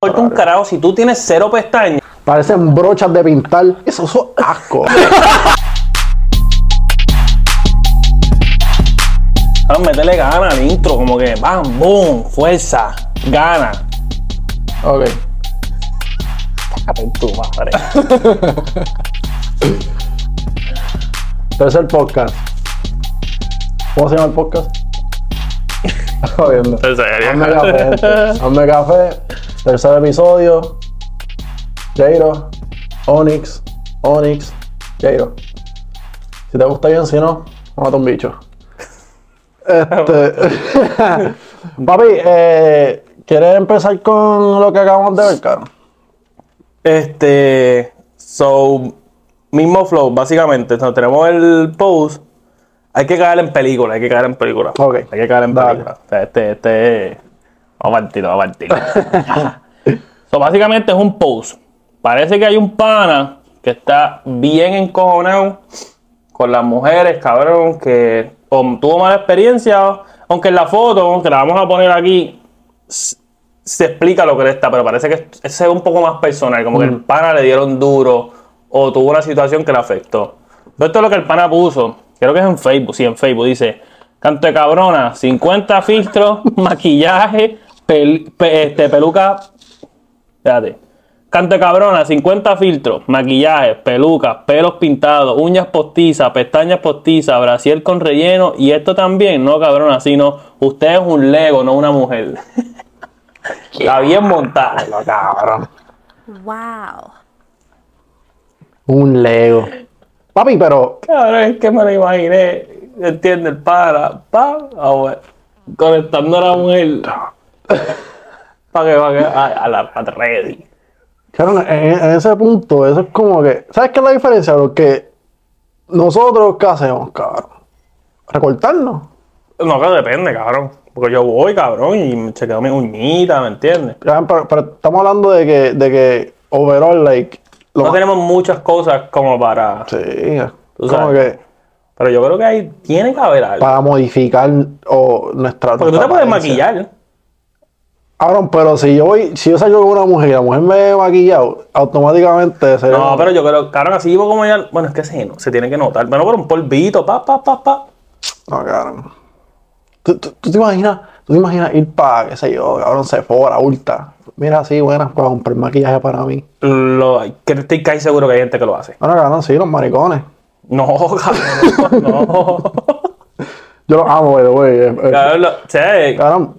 importa un carajo si tú tienes cero pestañas. Parecen brochas de pintar. Eso es asco. Vamos a meterle gana al intro, como que bam, boom, fuerza, gana. ok. Cágate en tu madre. Tercer podcast. ¿Cómo se llama el podcast? Jodiendo. Hazme café. Hazme café. Tercer episodio. Jairo. Onyx. Onyx. Jairo. Si te gusta bien, si no, mata un bicho. Este. Papi, eh, ¿quieres empezar con lo que acabamos de ver, caro? Este, so, mismo flow, básicamente. Entonces, tenemos el post. Hay que caer en película, hay que caer en película. Ok. Hay que caer en Dale. película. O sea, este, este. Vamos a partir, vamos a partir. so, básicamente es un post. Parece que hay un pana que está bien encojonado con las mujeres, cabrón, que o tuvo mala experiencia, aunque en la foto, que la vamos a poner aquí, se explica lo que le está, pero parece que ese es un poco más personal, como que el pana le dieron duro o tuvo una situación que le afectó. Pero esto es lo que el pana puso, creo que es en Facebook, sí, en Facebook, dice, canto de cabrona, 50 filtros, maquillaje, pel- pe- este, peluca, espérate, canto de cabrona, 50 filtros, maquillaje, pelucas, pelos pintados, uñas postizas, pestañas postizas, brasier con relleno y esto también, no cabrona, sino usted es un Lego, no una mujer. Está bien montada. Lo cabrón. Wow. Un Lego. Papi, pero. Cabrón, es que me lo imaginé. ¿Entiendes? Para, pa, ah, conectando a la mujer. Para que vaya a, a la a ready. Cabrón, en, en ese punto, eso es como que. ¿Sabes qué es la diferencia? Porque nosotros, ¿qué hacemos, cabrón? Recortarnos. No, que depende, cabrón. Porque yo voy, cabrón, y me chequeo mi uñita, ¿me entiendes? Pero, pero estamos hablando de que, de que overall, like. Lo No más- tenemos muchas cosas como para. Sí, Tú como que Pero yo creo que ahí tiene que haber algo. para modificar o nuestra. Porque tú te puedes apariencia. maquillar. Cabrón, pero si yo voy, si yo salgo con una mujer y la mujer me ve maquillado, automáticamente sería. No, pero yo creo, cabrón, así vivo como ya. Bueno, es que sí, no, se tiene que notar. Bueno, por un polvito, pa, pa, pa, pa. No, cabrón. ¿Tú, tú, tú te imaginas, tú te imaginas ir para, qué sé yo, cabrón, Sephora, Ulta. Mira, sí, buenas, para comprar maquillaje para mí. Lo, que estoy casi seguro que hay gente que lo hace. Bueno, cabrón, sí, los maricones. No, cabrón, no. Yo los amo, güey, eh, eh, Cabrón, lo- Cabrón,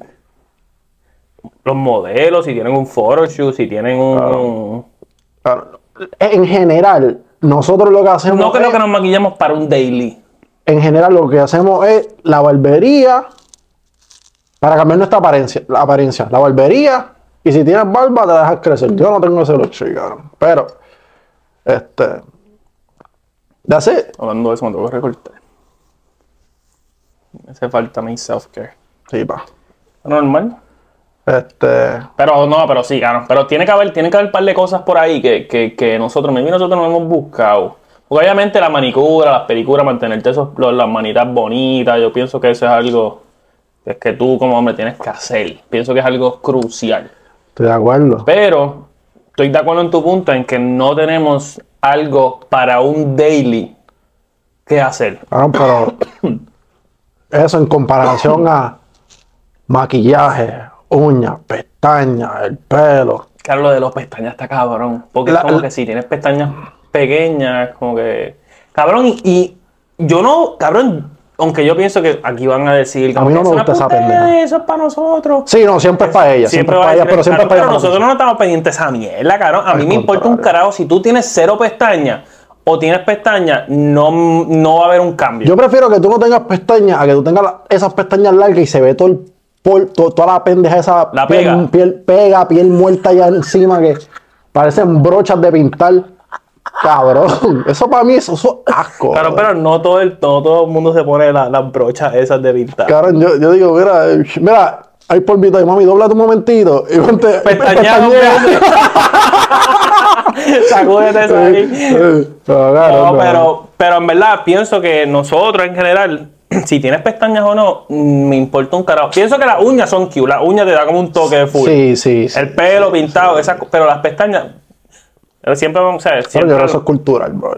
los modelos, si tienen un photoshoot, si tienen un... cabrón, en general, nosotros lo que hacemos No creo es, que nos maquillemos para un daily. en general lo que hacemos es la barbería para cambiar nuestra apariencia, la apariencia, la barbería y si tienes barba te dejas crecer. Yo no tengo ese luxury, cabrón. Pero, este, así, Hablando de eso, me tengo que recortar. Me hace falta mi self-care. sí, pa. Normal. Este, Pero no, pero sí, claro. Pero tiene que haber, tiene que haber un par de cosas por ahí que, que, que nosotros, maybe nosotros no hemos buscado. Porque obviamente la manicura, las pedicuras, mantenerte esos, los- las manitas bonitas, yo pienso que eso es algo que, es que tú como hombre tienes que hacer. Pienso que es algo crucial. Estoy de acuerdo. Pero estoy de acuerdo en tu punto en que no tenemos algo para un daily que hacer. Cabrón, pero eso en comparación a maquillaje, uñas, pestañas, el pelo. Claro, lo de los pestañas está cabrón. Porque La- es como la- que si tienes pestañas pequeñas, como que. Cabrón, y, y yo no, cabrón, aunque yo pienso que aquí van a decir. A mí no me "Es una gusta esa pendeja". Eso es para nosotros. Sí, no, siempre es para ella, siempre, es para a ella, pero siempre es para pero ella. nosotros no estamos pendientes de esa mierda, cabrón. A mí me importa un carajo. Si tú tienes cero pestañas o tienes pestañas, no, no va a haber un cambio. Yo prefiero que tú no tengas pestañas a que tú tengas esas pestañas largas y se ve todo el pol- to- toda la pendeja esa La piel, pega. piel pega, piel muerta allá encima que parecen brochas de pintar. Cabrón, eso para mí eso, eso es asco. Claro, pero no todo el, no todo el mundo se pone la- las brochas esas de pintar. Cabrón, yo, yo digo, mira, eh, mira, hay polvito ahí, mami, dobla un momentito y ponte Pestañeado. Sacúdete eso ahí. No, no. pero, pero en verdad pienso que nosotros en general si tienes pestañas o no, mm, me importa un carajo. Pienso que las uñas son cute, las uñas te dan como un toque de full. Sí, sí. sí. El pelo pintado, esas pero las pestañas, pero siempre van, o sea, Pero yo creo eso es cultural, bro.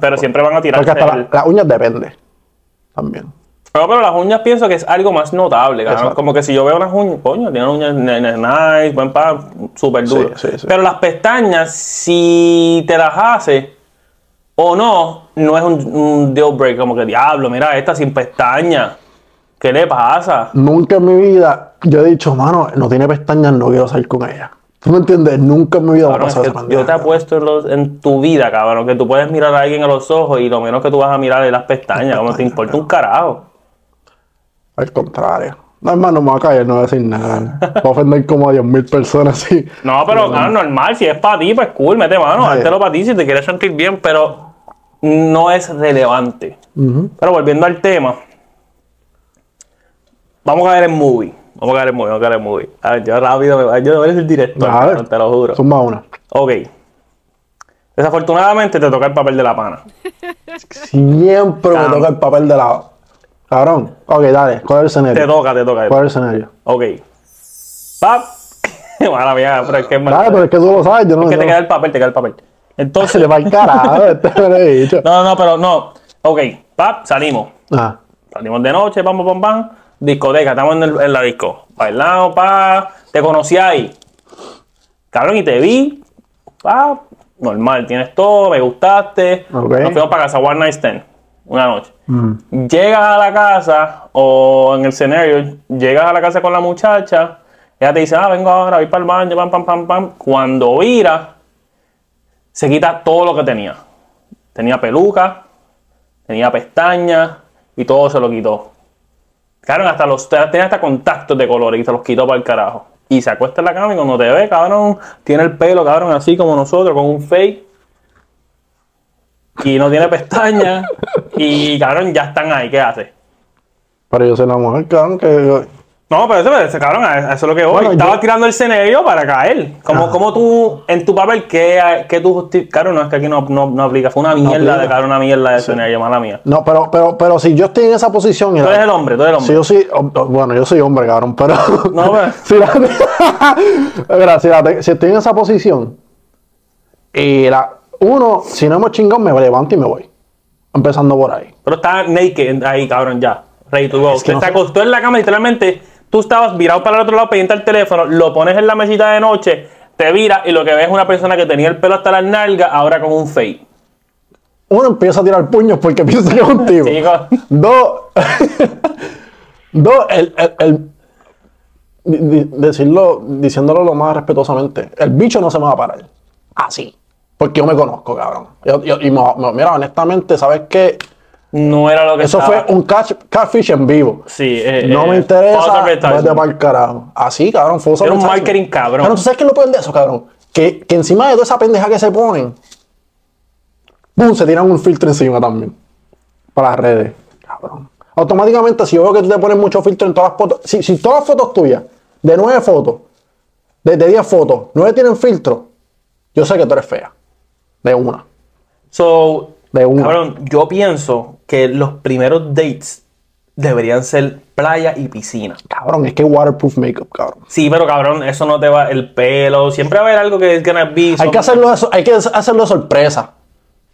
pero siempre van a tirar. Porque hasta la- las uñas depende. También. Pero las uñas pienso que es algo más notable. Como que si yo veo unas uñas, coño, tiene uñas nice, buen pan, súper duro. Sí, sí, sí. Pero las pestañas, si te las hace o no, no es un, un deal break, como que diablo, mira, esta sin pestañas. ¿Qué le pasa? Nunca en mi vida yo he dicho, mano, no tiene pestañas, no quiero salir con ella. ¿Tú me entiendes? Nunca me ha Cabrón, es pasado que yo te apuesto en, los- en tu vida, cabrón, que tú puedes mirar a alguien a los ojos y lo menos que tú vas a mirar es las pestañas, como te importa un carajo. Al contrario. No, hermano, me voy a callar, no voy a decir nada. Voy a ofender como a 10.000 personas así. No, pero claro, normal, si es para ti, pues cool, mete mano, hártelo para ti si te quieres sentir bien, pero no es relevante. Pero volviendo al tema, vamos a ver el movie. Vamos a ver el movie, vamos a ver el movie. A ver, yo rápido, me- yo eres el director, A ver. te lo juro. Zumba una. Ok. Desafortunadamente te toca el papel de la pana. Siempre me toca el papel de lado. Cabrón. Ok, dale. ¿Cuál es el Te escenario? toca, te toca. ¿Cuál es el escenario? Ok. Pap. Mala mía, pero es que es mal- Dale, pero es que tú lo sabes, yo no es que te queda el papel, te queda el papel. Se Entonces, le va el carajo, este me lo he dicho. no, no, pero no. Ok, pap, salimos. Ah, Salimos de noche, pam, pam, pam. Discoteca, estamos en, el- en la disco. Bailamos, pa. Te conocí ahí. Cabrón, y te vi. Pa. Normal, tienes todo, me gustaste. Nos fuimos para casa, one night stand. Una noche. mm, Llegas a la casa, o en el escenario, llegas a la casa con la muchacha. Ella te dice, ah, vengo ahora, voy para el baño, pam, pam, pam, pam. Cuando vira, se quita todo lo que tenía. Tenía peluca, tenía pestañas y todo se lo quitó. Claro, hasta los, tenía hasta contactos de colores y se los quitó para el carajo. Y se acuesta en la cama y cuando te ve, cabrón, tiene el pelo, cabrón, así como nosotros, con un fake. Y no tiene pestañas. y, cabrón, ya están ahí. ¿Qué hace? pero yo soy la mujer, cabrón, que. No, pero ese, ese cabrón, a eso es lo que voy. Bueno, Estaba yo- tirando el escenario para caer. Como, como tú, en tu papel, ¿qué, qué tú justi- Claro, no, es que aquí no, no, no aplica. Fue una mierda de cabrón, una mierda de escenario, mala mía. No, pero, pero, pero si yo estoy en esa posición. Tú eres el hombre, tú eres el Si hombre. yo soy, oh, oh, bueno, yo soy hombre, cabrón, pero. No, pero- si, la- Mira, si, la- si estoy en esa posición y la, uno, si no hemos chingado, me levanto y me voy. Empezando por ahí. Pero está naked ahí, cabrón, ya. Ready to go. Es que Te no acostó en la cama, literalmente. Tú estabas virado para el otro lado, pendiente al teléfono, lo pones en la mesita de noche, te vira y lo que ves es una persona que tenía el pelo hasta las nalgas, ahora con un fade. Uno empieza a tirar puños porque piensa que es contigo. Sí, co- Dos, dos, el, el- el- di- di- decirlo, diciéndolo lo más respetuosamente, el bicho no se me va a parar. Así. Porque yo me conozco, cabrón. Yo- yo- y me- me- mira, honestamente, ¿sabes qué? No era lo que Eso estaba. fue un catch, catfish en vivo. Sí, eh, No eh, me interesa, false advertisement. vete para el carajo. Así, cabrón, fue Era un marketing cabrón. Cabrón, ¿tú sabes qué es lo peor de eso, cabrón? Que, que encima de toda esa pendeja que se ponen, ¡pum! se tiran un filtro encima también. Para las redes. Cabrón. Automáticamente, si yo veo que tú te pones mucho filtro en todas las fotos, si, si todas las fotos tuyas, de nueve fotos, de, de 10 fotos, nueve tienen filtro, yo sé que tú eres fea. De una. So, De una. cabrón, yo pienso que los primeros dates deberían ser playa y piscina. Cabrón, es que waterproof makeup, cabrón. Sí, pero cabrón, eso no te va el pelo. Siempre va a haber algo que es gonna be. Hay que hacerlo, hay que hacerlo de sorpresa.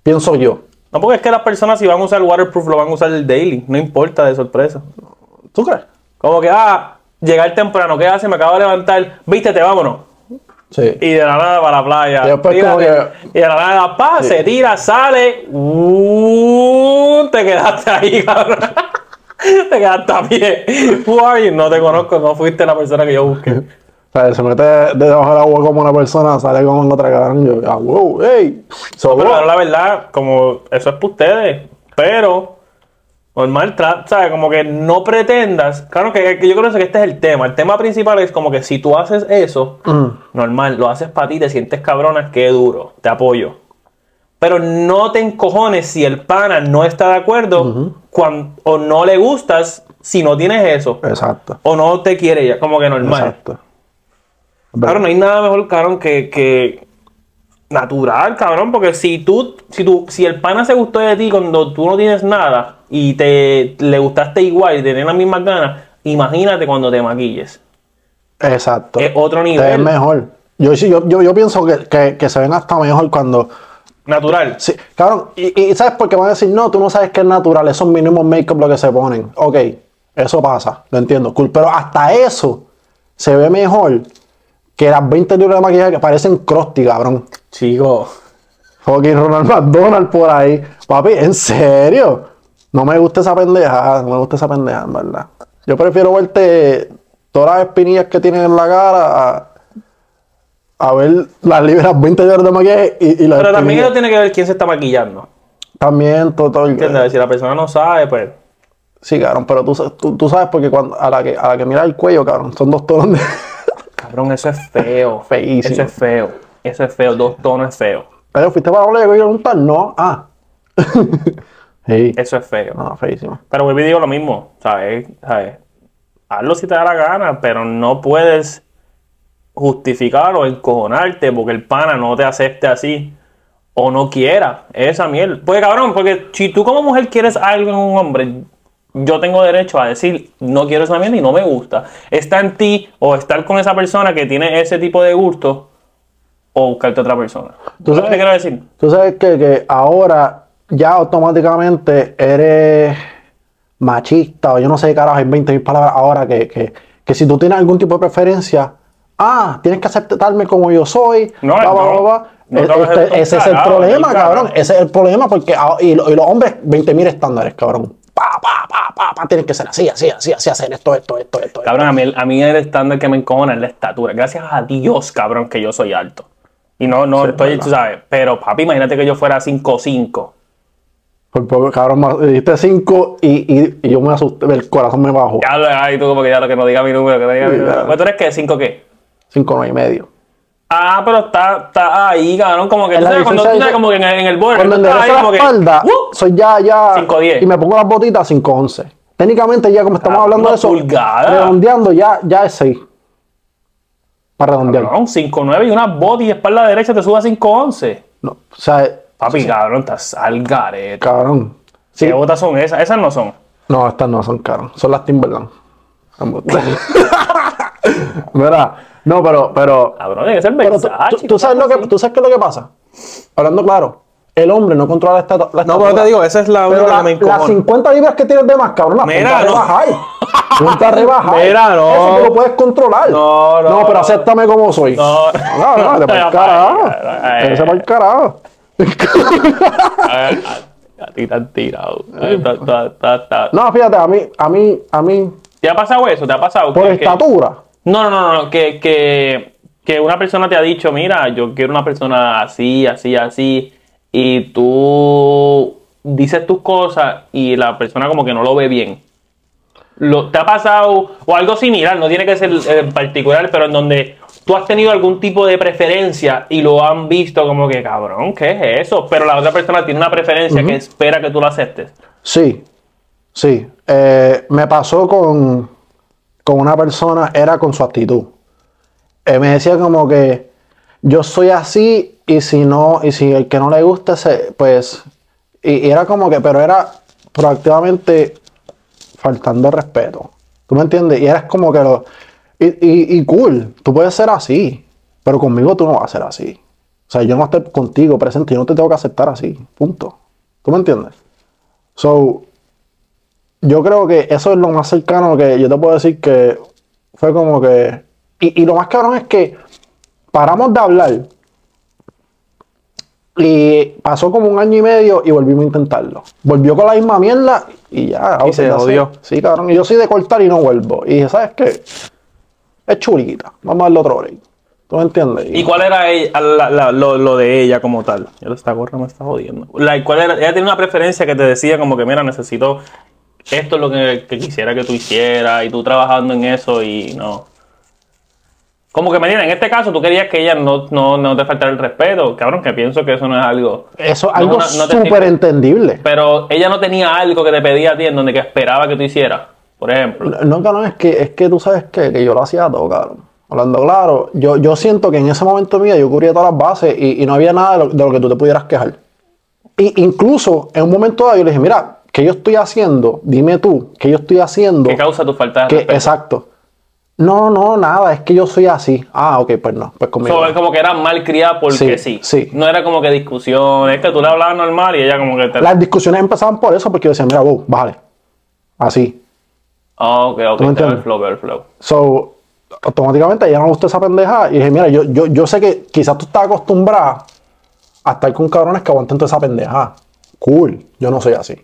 Pienso yo. No, porque es que las personas si van a usar waterproof lo van a usar el daily. No importa de sorpresa. ¿Tú crees? Como que, ah, llegar temprano, ¿qué hace? Me acabo de levantar. Vístete, vámonos. Sí. Y de la nada para la playa. Y después como. Y de la nada, pa, se tira, sale. Uh, te quedaste ahí, cabrón. te quedaste a pie. No te conozco, no fuiste la persona que yo busqué. O sea, se mete debajo del agua como una persona, sale como en otra cabrón. Yo, ah, wow, hey. So, Pero wow. la verdad, como eso es para ustedes. Pero, normal, ¿sabes? Como que no pretendas. Claro que, que yo creo que este es el tema. El tema principal es como que si tú haces eso, Mm. normal, lo haces para ti, te sientes cabrona, qué duro, te apoyo. Pero no te encojones si el pana no está de acuerdo cuan- o no le gustas si no tienes eso. Exacto. O no te quiere ya, como que normal. Exacto. Claro, no hay nada mejor, cabrón, que, que Natural, cabrón, porque si tú, si tú, si el pana se gustó de ti cuando tú no tienes nada y te le gustaste igual y tenés las mismas ganas, imagínate cuando te maquilles. Exacto. Es otro Te ves nivel. mejor. Yo, yo, yo, yo pienso que, que, que se ven hasta mejor cuando. Natural. Sí, cabrón, y, y ¿sabes por qué van a decir, no, tú no sabes que es natural, esos mínimos make-up lo que se ponen? Ok, eso pasa, lo entiendo, cool, pero hasta eso se ve mejor que las 20 libras de maquillaje que parecen crusty, cabrón. Chico. Fucking Ronald McDonald por ahí. Papi, ¿en serio? No me gusta esa pendeja, no me gusta esa pendeja, en verdad. Yo prefiero verte todas las espinillas que tienes en la cara a, a ver las libras 20 libras de maquillaje y, y las Pero también eso tiene que ver quién se está maquillando. También todo, todo el- ¿Entiendes? Si la persona no sabe, pues. Sí, cabrón, pero tú, tú, tú sabes porque cuando, a la que a la que mira el cuello, cabrón, son dos tonos de... Cabrón, eso es feo. Feísimo. Eso es feo. Eso es feo. Dos tonos es feo. Pero fuiste para la y preguntar, no, ah. sí. Eso es feo. No, feísimo. Pero vuelvo y digo lo mismo, ¿sabes? ¿sabes? Hazlo si te da la gana, pero no puedes justificar o encojonarte porque el pana no te acepte así o no quiera esa miel. Pues cabrón, porque si tú como mujer quieres algo en un hombre, yo tengo derecho a decir no quiero esa miel y no me gusta. Está en ti o estar con esa persona que tiene ese tipo de gusto o buscarte otra persona. ¿Tú sabes te quiero decir? Tú sabes que, que ahora ya automáticamente eres machista o yo no sé qué carajo, hay 20 mil palabras ahora que, que, que si tú tienes algún tipo de preferencia, ah, tienes que aceptarme como yo soy, No, bla, no. bla, bla. No E- este- ese es el problema, cabrón. Ese es el problema porque ah, y, lo- y los hombres 20 mil estándares, cabrón. Pa, pa, pa, pa, pa, tienen que ser así, así, así, así, hacer esto, esto, esto, esto. Cabrón, a mí, a mí el estándar que me encojona es la estatura. Gracias a Dios, cabrón, que yo soy alto. Y no, no Sí, estoy, tú sabes. Pero, papi, imagínate que yo fuera 5'5". Por poco, cabrón, me dijiste 5 y, y, y yo me asusté, el corazón me bajó. Ya lo, ay, tú como que ya lo que no diga mi número, que no diga mi Sí, número. ya. Pues tú eres qué, 5 qué? 5, 9 y medio. Ah, pero está, está ahí, cabrón, como que En tú sabes, cuando tú sabes como que en el, en el borde, Cuando enderezo la como que, espalda, ¡uh! soy ya, ya. 5'10". Y me pongo las botitas 5'11. Técnicamente, ya como estamos Ah, hablando de eso, pulgada. redondeando ya, ya es 6. Para redondear. Cabrón, 5'9 y una bot y espalda derecha te suba a 5'11. No, o sea, Papi, cabrón, estás al garete. cabrón. Sí. ¿Qué botas son esas? Esas no son. No, estas no son caras. Son las Timberland. Mira, no, pero, pero, Cabrón, tiene que ser pero tú, tú- tú sabes lo que, tú sabes qué es lo que pasa. Hablando claro, el hombre no controla la estatua. la No, pero te digo, esa es la única la- que me las encojona. 50 libras que tienes de más, cabrón, las Mira, no. rebajar. Ponte a rebajar. Mira, no. Eso tú lo puedes controlar. No, no. No, pero acéptame como soy. No. No, no, vete para el carajo. Vete para el carajo. A, ti te han tirado. No, fíjate, a mí, a mí, a mí, ¿Te ha pasado eso? ¿Te ha pasado? por estatura. No, no, no, no, que, que, que una persona te ha dicho, mira, yo quiero una persona así, así, así, y tú dices tus cosas y la persona como que no lo ve bien. Lo, ¿Te ha pasado, o algo similar, no tiene que ser en particular, pero en donde tú has tenido algún tipo de preferencia y lo han visto como que, cabrón, ¿qué es eso? Pero la otra persona tiene una preferencia que espera que tú lo aceptes. Sí, sí. Eh, me pasó con, con una persona, era con su actitud. Eh, me decía como que yo soy así y si no, y si el que no le gusta, se, pues, y, y era como que, pero era proactivamente faltando respeto. ¿Tú me entiendes? Y eras como que lo, y, y, y cool, tú puedes ser así, pero conmigo tú no vas a ser así. O sea, yo no estoy contigo presente, yo no te tengo que aceptar así, punto. ¿Tú me entiendes? So, yo creo que eso es lo más cercano que yo te puedo decir que fue como que. Y, y lo más cabrón es que paramos de hablar. Y pasó como un año y medio y volvimos a intentarlo. Volvió con la misma mierda y ya. Y se jodió. Sí, cabrón. Y yo soy de cortar y no vuelvo. Y dije, ¿sabes qué? Es churiquita. Vamos a darle otro break. ¿Tú me entiendes? ¿Y cuál era ella- la- la- lo, lo de ella como tal? Ya esta gorra me está jodiendo. Like, ¿cuál era? Ella tenía una preferencia que te decía como que, mira, necesito esto es lo que, que quisiera que tú hicieras y tú trabajando en eso y no. Como que, Medina, en este caso tú querías que ella no, no, no te faltara el respeto. Cabrón, que pienso que eso no es algo. Eso es algo no- súper entendible. Pero ella no tenía algo que te pedía a ti en donde que esperaba que tú hicieras. Por ejemplo. No, no, es que, es que tú sabes que, que yo lo hacía todo, cabrón. Hablando claro, yo, yo siento que en ese momento mío yo cubría todas las bases y, y no había nada de lo, de lo que tú te pudieras quejar. Y incluso en un momento dado yo le dije, mira, ¿qué yo estoy haciendo? Dime tú, ¿qué yo estoy haciendo? ¿Qué causa tu falta de Que, respeto? exacto. No, no, nada, es que yo soy así. Ah, ok, pues no, pues conmigo. So, es como que era mal criada porque sí, Sí, sí. No era como que discusión, es que tú le hablabas normal y ella como que te... Las discusiones empezaban por eso, porque yo decía, mira, vos, bájale. Así. Ah, ok, ok, me te el flow, flow. So, automáticamente ella no gustó esa pendeja. Y dije, mira, yo, yo, yo sé que quizás tú estás acostumbrada a estar con cabrones que aguanten toda esa pendeja. Cool, yo no soy así.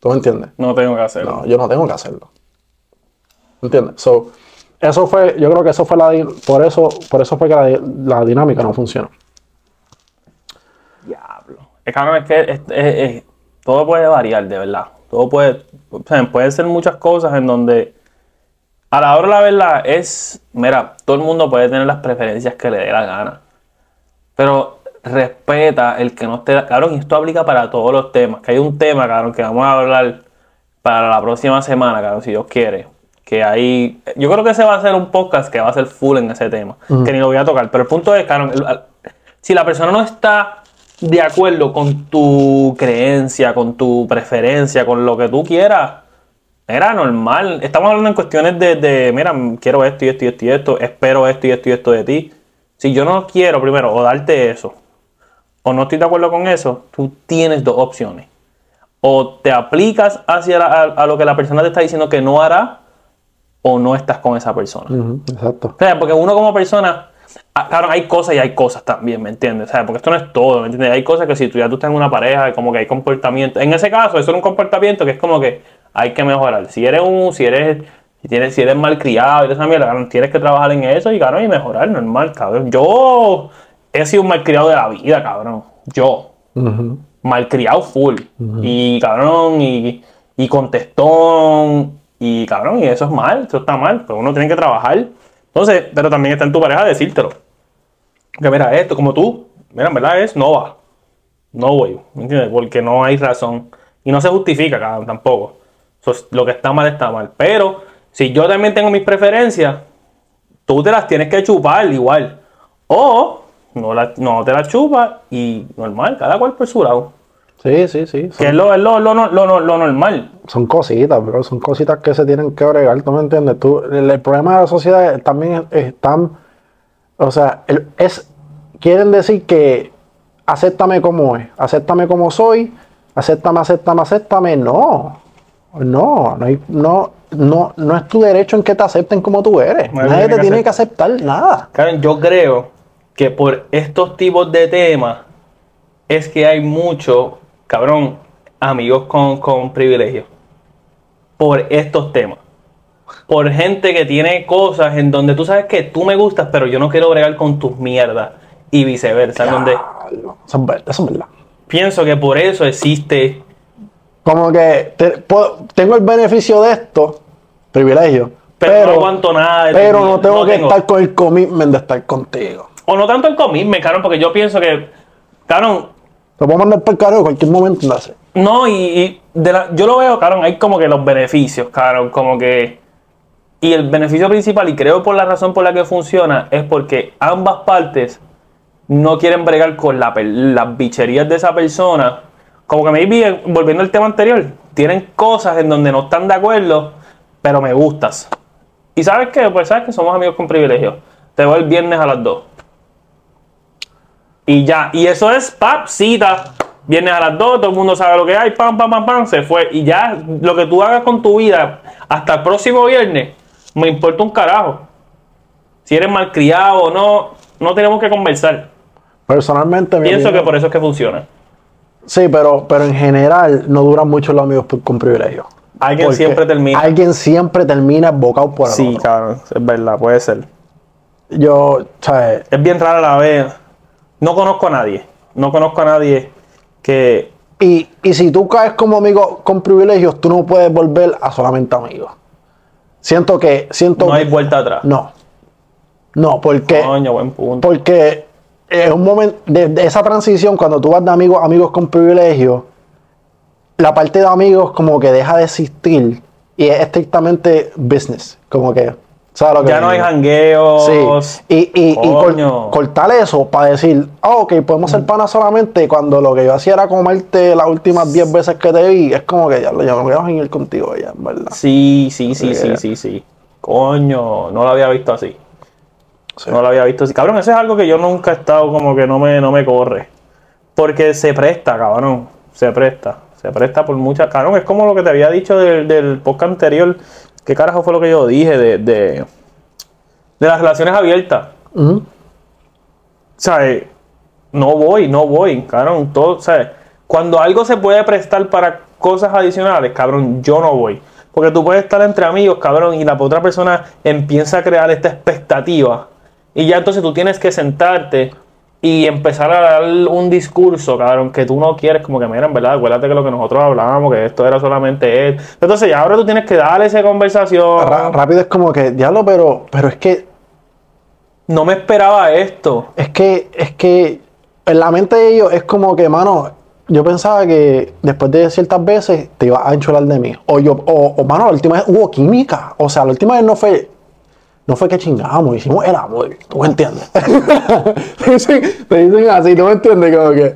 ¿Tú me entiendes? No tengo que hacerlo. No, yo no tengo que hacerlo. ¿Entiendes? So, eso fue, yo creo que eso fue la, por eso, por eso fue que la, di- la dinámica no funcionó. Diablo. Es cabrón, es que es- todo puede variar, de verdad. Todo puede, pueden ser muchas cosas en donde a la hora la verdad es, mira, todo el mundo puede tener las preferencias que le dé la gana. Pero respeta el que no esté, cabrón, y esto aplica para todos los temas. Que hay un tema, cabrón, que vamos a hablar para la próxima semana, cabrón, si Dios quiere. Que hay, yo creo que ese va a ser un podcast que va a ser full en ese tema, que ni lo voy a tocar. Pero el punto es, al- si la persona no está de acuerdo con tu creencia, con tu preferencia, con lo que tú quieras, era normal. Estamos hablando en cuestiones de, de, mira, quiero esto y esto y esto y esto, espero esto y esto y esto de ti. Si yo no quiero primero o darte eso, o no estoy de acuerdo con eso, tú tienes dos opciones. O te aplicas hacia la- a, a lo que la persona te está diciendo que no hará, o no estás con esa persona. Exacto. O sea, porque uno como persona, ah, claro, hay cosas y hay cosas también, ¿me entiendes? O sea, porque esto no es todo, ¿me entiendes? Hay cosas que si tú ya tú estás en una pareja, como que hay comportamiento. En ese caso, eso es un comportamiento que es como que hay que mejorar. Si eres un, si eres, si tienes, si eres malcriado y esa mierda, tienes que trabajar en eso y cabrón, y mejorar, normal, cabrón. Yo he sido un malcriado de la vida, cabrón. Yo Ujú. malcriado full. Y cabrón, y, y contestón. Y cabrón, y eso es mal, eso está mal. Pero uno tiene que trabajar. Entonces, pero también está en tu pareja decírtelo. Que mira, esto, como tú, mira, en verdad es no va. No voy. ¿Me entiendes? Porque no hay razón. Y no se justifica, cabrón, tampoco. Lo que está mal está mal. Pero si yo también tengo mis preferencias, tú te las tienes que chupar igual. O no, la- no te las chupas y normal, cada cual por su lado. Sí, sí, sí. Son, Que es lo, es lo, lo, lo, lo- lo normal. son cositas, bro. Son cositas que se tienen que bregar. ¿Tú me entiendes? Tú, el, el problema de la sociedad también es, es tan. O sea, el- es. Quieren decir que acéptame como es, acéptame como soy, acéptame, acéptame, acéptame. No, no, no, hay- no, no, no es tu derecho en que te acepten como tú eres. Nadie Nadie tiene te tiene que aceptar nada. Karen, yo creo que por estos tipos de temas es que hay mucho, cabrón, amigos con, con privilegios. Por estos temas. Por gente que tiene cosas en donde tú sabes que tú me gustas, pero yo no quiero bregar con tus mierdas. Y viceversa. en donde Eso es verdad. Eso es verdad. pienso que por eso existe. Como que te- puedo- tengo el beneficio de esto, privilegio, Pero, pero, no aguanto nada de pero no tengo que tengo. estar con el commitment de estar contigo. O no tanto el comirme, cabrón, porque yo pienso que, cabrón, Te puedo mandar por el carajo en cualquier momento. No sé. No, y, yo lo veo, cabrón, hay como que los beneficios, cabrón, como que... Y el beneficio principal, y creo por la razón por la que funciona, es porque ambas partes no quieren bregar con la, las bicherías de esa persona. Como que maybe, eh, volviendo al tema anterior, tienen cosas en donde no están de acuerdo, pero me gustas. Y sabes qué, pues sabes que somos amigos con privilegios. Te voy el viernes a las 2. Y ya, y eso es pap, cita. Viernes a las 2, todo el mundo sabe lo que hay, pam, pam, pam, pam, se fue. Y ya, lo que tú hagas con tu vida hasta el próximo viernes, me importa un carajo. Si eres malcriado o no, no tenemos que conversar. Personalmente, Pienso que por eso es que funciona. Sí, pero, pero en general no duran mucho los amigos con privilegio. Alguien siempre termina. Alguien siempre termina bocado por el Sí, cabrón, es verdad, puede ser. Yo, ¿sabes? Es bien raro a la vez. No conozco a nadie. No conozco a nadie que. Y, y si tú caes como amigo con privilegios, tú no puedes volver a solamente amigos. Siento que, siento No hay que- vuelta atrás. no. No, porque, Coño, buen punto. porque es un momento de, de esa transición cuando tú vas de amigos a amigos con privilegios, la parte de amigos como que deja de existir y es estrictamente business, como que ¿Sabes lo que Ya no hay jangueos. Sí, y, y, y cortar eso para decir, ah, ok, podemos ser panas solamente cuando lo que yo hacía era comerte las últimas 10 veces que te vi, es como que ya lo yo no voy a contigo ya, verdad. Sí, sí, sí, sí, sí, sí. Coño, no lo había visto así. Sí. No lo había visto así. Cabrón, eso es algo que yo nunca he estado como que no me, no me corre. Porque se presta, cabrón. Se presta. Se presta por muchas. Cabrón, es como lo que te había dicho del, del podcast anterior. ¿Qué carajo fue lo que yo dije de, de, de las relaciones abiertas? Ujú. ¿sabes? No voy, no voy, cabrón. Todo, ¿sabes? Cuando algo se puede prestar para cosas adicionales, cabrón, yo no voy. Porque tú puedes estar entre amigos, cabrón, y la otra persona empieza a crear esta expectativa. Y ya entonces tú tienes que sentarte y empezar a dar un discurso, cabrón, que tú no quieres, como que, mira, en verdad, acuérdate que lo que nosotros hablábamos, que esto era solamente él. Entonces ya ahora tú tienes que darle esa conversación. Rápido es como que, diablo, pero, pero es que, No me esperaba esto. es que, es que en la mente de ellos es como que, mano, yo pensaba que después de ciertas veces te ibas a enchular de mí. O yo, o, o, mano, la última vez hubo química. O sea, la última vez no fue, no fue que chingamos, hicimos el amor. ¿Tú me entiendes? te, dicen, te dicen así, ¿tú me entiendes? Como que,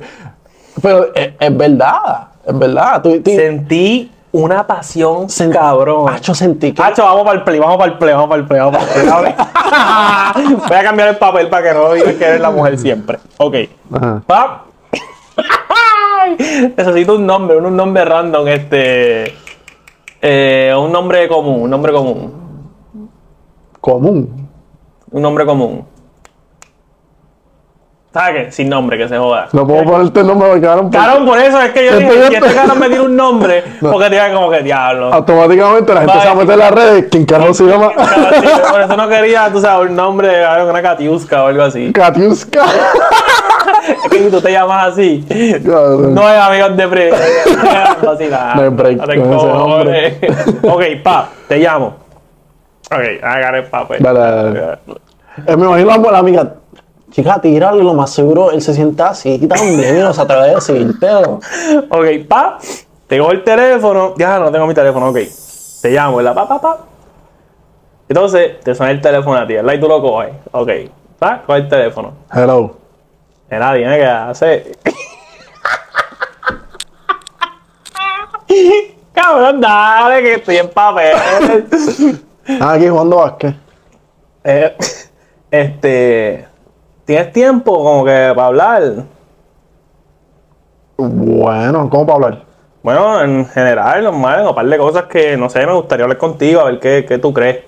pero es, es verdad, es verdad. Tú, tú- Sentí una pasión Sen- cabrón. Acho, sentí que... Hacho, vamos para el play, vamos para el play, vamos para el play, vamos para el play. Voy a cambiar el papel para que no digas que eres la mujer siempre. Ok. Ajá. Pa. Necesito un nombre, un, un nombre random, este. eh, un nombre común, un nombre común. Común. Un nombre común. ¿Sabes qué? Sin nombre, que se joda. No puedo ponerte el nombre porque ahora Claro, por eso es que yo dije, este está- cabrón me tira un nombre, porque te como que diablo. automáticamente la gente se va a meter en las redes. ¿Quién carajo se llama? Por eso no quería, tú sabes, un nombre, una catiusca o algo así. Katiuska. Es que si tú te llamas así, no es amigos de pre. No, hay break te. Ok, pa, te llamo. Ok, agarré el papel. Dale, dale, dale. Eh, me imagino la, la amiga. Chica, tíralo, lo más seguro él se sienta así también y no se atreve a decírtelo. Ok, pa, tengo el teléfono. Ya no tengo mi teléfono, ok. Te llamo, ¿verdad? Pa, pa, pa. Entonces, te suena el teléfono a ti, ¿verdad? Y tú lo coges. Ok, pa, coge el teléfono. Hello. De nadie, ¿eh? ¿Qué hace? Cabrón, dale, que estoy en papel. Ah, aquí jugando básquet. Eh, este. ¿Tienes tiempo como que para hablar? Bueno, ¿cómo para hablar? Bueno, en general, normal, un par de cosas que no sé, me gustaría hablar contigo, a ver qué, qué tú crees.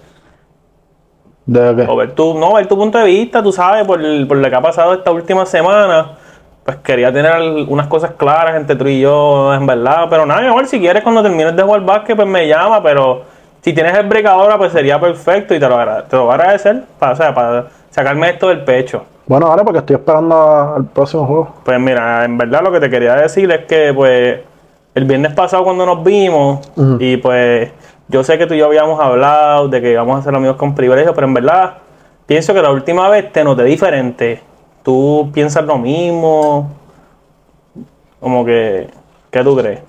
¿De qué? O ver tu, no, ver tu punto de vista, tú sabes, por, por lo que ha pasado esta última semana. Pues quería tener unas cosas claras entre tú y yo, en verdad. Pero nada, mi amor, si quieres cuando termines de jugar básquet, pues me llama. Pero si tienes el break ahora, pues sería perfecto y te lo, te lo voy a agradecer. Para, o sea, para sacarme esto del pecho. Bueno, vale, porque estoy esperando al próximo juego. Pues mira, en verdad lo que te quería decir es que pues el viernes pasado cuando nos vimos y pues yo sé que tú y yo habíamos hablado de que íbamos a ser amigos con privilegio, pero en verdad pienso que la última vez te noté diferente. Tú piensas lo mismo, como que, ¿qué tú crees?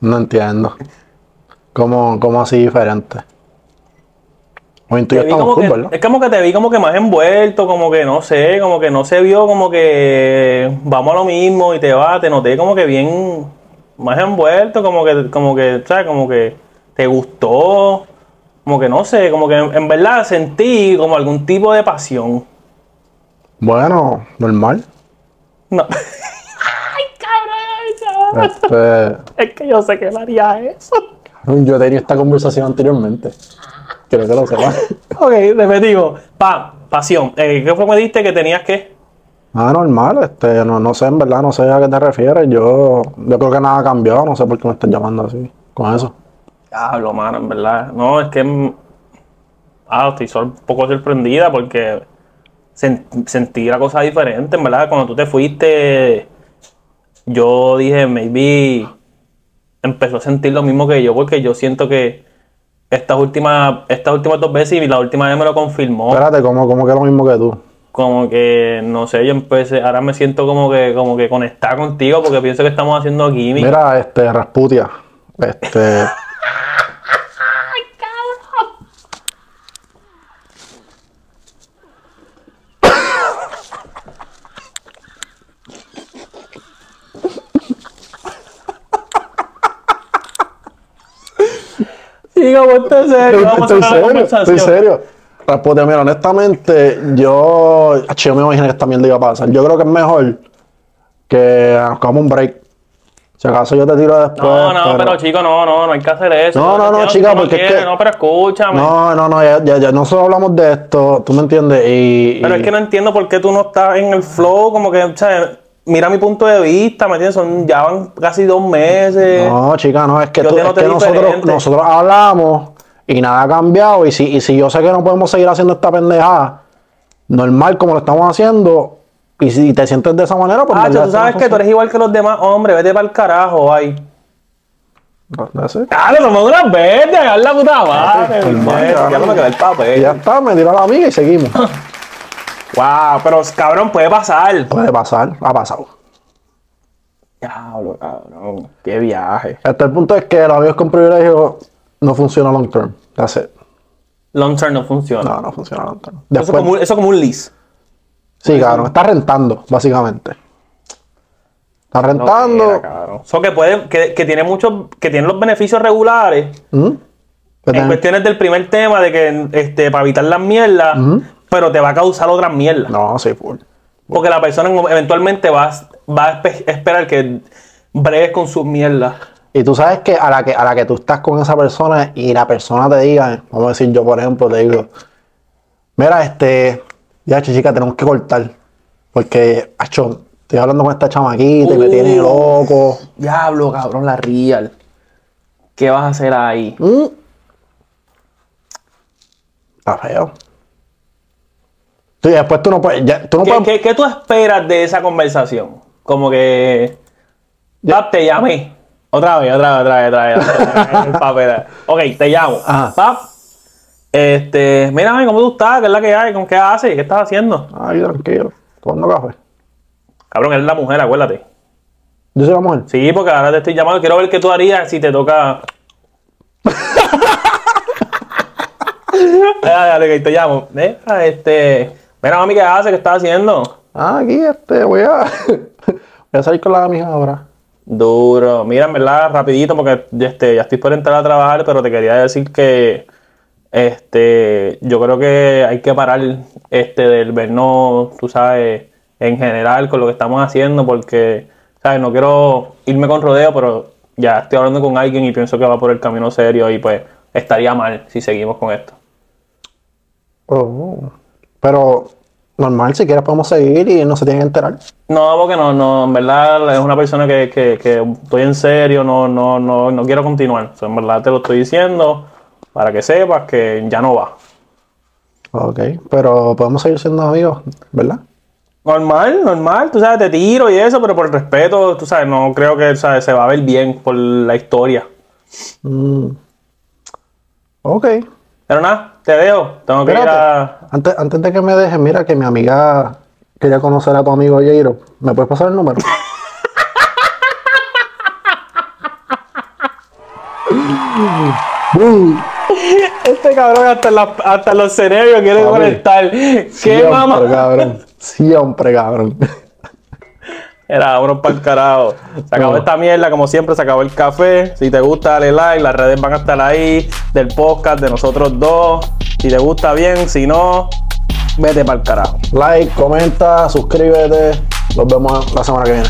No entiendo. ¿Cómo, cómo así diferente? Hoy tú y yo estamos cool, que- ¿verdad? es como que te vi como que más envuelto, como que no sé, como que no se vio como que vamos a lo mismo y te va, te noté como que bien más envuelto, como que, como que, ¿sabes? Como que te gustó, como que no sé, como que en, en verdad sentí como algún tipo de pasión. Bueno, normal. No. Ay, cabrón, Este, es que yo sé que él haría eso. Yo he tenido esta conversación anteriormente. Quiero que lo sepas. Ok, repetimos. Pa, pasión. Eh, ¿Qué fue que me diste que tenías que? Ah, normal, este, no, no sé, en verdad, no sé a qué te refieres. Yo, yo creo que nada ha cambiado, no sé por qué me estás llamando así, con eso. Diablo, mano, en verdad. No, es que. Ah, estoy un poco sorprendida porque sen- sentí la cosa diferente, en verdad. Cuando tú te fuiste, yo dije, maybe empezó a sentir lo mismo que yo, porque yo siento que estas últimas, estas últimas dos veces y la última vez me lo confirmó. Espérate, como, como que lo mismo que tú. Como que, no sé, yo empecé, ahora me siento como que, como que conectar contigo porque pienso que estamos haciendo química. Mira, este, Rasputia. Este. Chico, ponte serio. Vamos a Estoy la serio, estoy serio. Responde, mira, honestamente, yo, yo me imaginé que esta mierda iba a pasar. Yo creo que es mejor que hagamos un break. Si acaso yo te tiro después. No, no, pero, chico, no, no, no hay que hacer eso. No, no, no, Yo chica, tú no porque es que- No, pero escúchame. No, no, no, ya, ya, ya nosotros hablamos de esto, tú me entiendes, y... Pero y- es que no entiendo por qué tú no estás en el flow, como que, o sea, mira mi punto de vista, ¿me entiendes? Son, ya van casi dos meses. No, chica, no, es que, tú- te es que nosotros, hablamos y nada ha cambiado. Y si, y si yo sé que no podemos seguir haciendo esta pendejada normal como lo estamos haciendo, y si te sientes de esa manera, pues Ah, tú sabes que tú eres igual que los demás, hombre, vete para el carajo, ay. Dale, tomamos unas verdes, hagan la puta madre. ya. No me queda el papel. ya está, me tiró la amiga y seguimos. Wow, pero cabrón, puede pasar. Puede pasar, ha pasado. Diablo, cabrón. Qué viaje. Hasta el punto es que los amigos con privilegio no funciona long term. That's it. Long term no funciona. No, no funciona long term. eso, Después, como, un- eso es como un lease. sí, cabrón, está rentando, básicamente. Está rentando. Cabrón. So que puede, que, que tiene muchos, que tiene los beneficios regulares. ¿Mm? En cuestiones del primer tema de que este, para evitar las mierdas, pero te va a causar otras mierdas. No, sí, full. Porque la persona eventualmente va, a- va a espe- esperar que bregues con sus mierdas. Y tú sabes que a la que a la que tú estás con esa persona y la persona te diga, vamos a decir yo por ejemplo, te digo, mira, este, ya chica, tenemos que cortar. Porque, acho, estoy hablando con esta chamaquita y me Uh. tiene loco. Diablo, cabrón, la real. ¿Qué vas a hacer ahí? Mm. Está feo. Sí, después tú no puedes, ya, tú no ¿Qué, puedes, qué- qué tú esperas de esa conversación? Como que. Pap, te llamé. Otra vez, otra vez, otra vez, otra vez. otra vez, papel. ok, te llamo. Ajá. Pap. Este, mira, mami, ¿cómo tú estás? ¿Qué es la que hay? ¿Con qué haces? ¿Qué estás haciendo? Ay, tranquilo, tomando café. Cabrón, eres la mujer, acuérdate. Yo soy la mujer. Sí, porque ahora te estoy llamando. Quiero ver qué tú harías si te toca. dale, dale, que te llamo. Mira, este. Mira, mami, ¿qué haces? ¿Qué estás haciendo? Ah, aquí, este, voy a, voy a salir con la amiga ahora. Duro. Mira, en verdad, rapidito, porque este, ya estoy por entrar a trabajar, pero te quería decir que este, yo creo que hay que parar este del vernos, tú sabes, en general con lo que estamos haciendo, porque, sabes, no quiero irme con rodeo, pero ya estoy hablando con alguien y pienso que va por el camino serio y pues estaría mal si seguimos con esto. Oh. Pero normal, si quieres podemos seguir y no se tiene que enterar. No, porque no, no, en verdad es una persona que, que, que estoy en serio, no, no, no, no quiero continuar. O sea, en verdad te lo estoy diciendo para que sepas que ya no va. Ok, pero podemos seguir siendo amigos, ¿verdad? Normal, normal, tú sabes, te tiro y eso, pero por respeto, tú sabes, no creo que ¿sabes? se va a ver bien por la historia. Mm. Ok. Pero nada, te dejo, tengo que ir a... Antes, antes de que me dejes, mira que mi amiga quería conocer a tu amigo Jairo. ¿Me puedes pasar el número? Este cabrón hasta, la- hasta los cerebros quiere conectar. ¡Qué siempre, mamá! cabrón. Siempre, cabrón. Era, vámonos para el carajo. Se acabó No. esta mierda, como siempre, se acabó el café. Si te gusta, dale like. Las redes van a estar ahí del podcast de nosotros dos. Si te gusta bien, si no, vete para el carajo. Like, comenta, suscríbete. Nos vemos la semana que viene.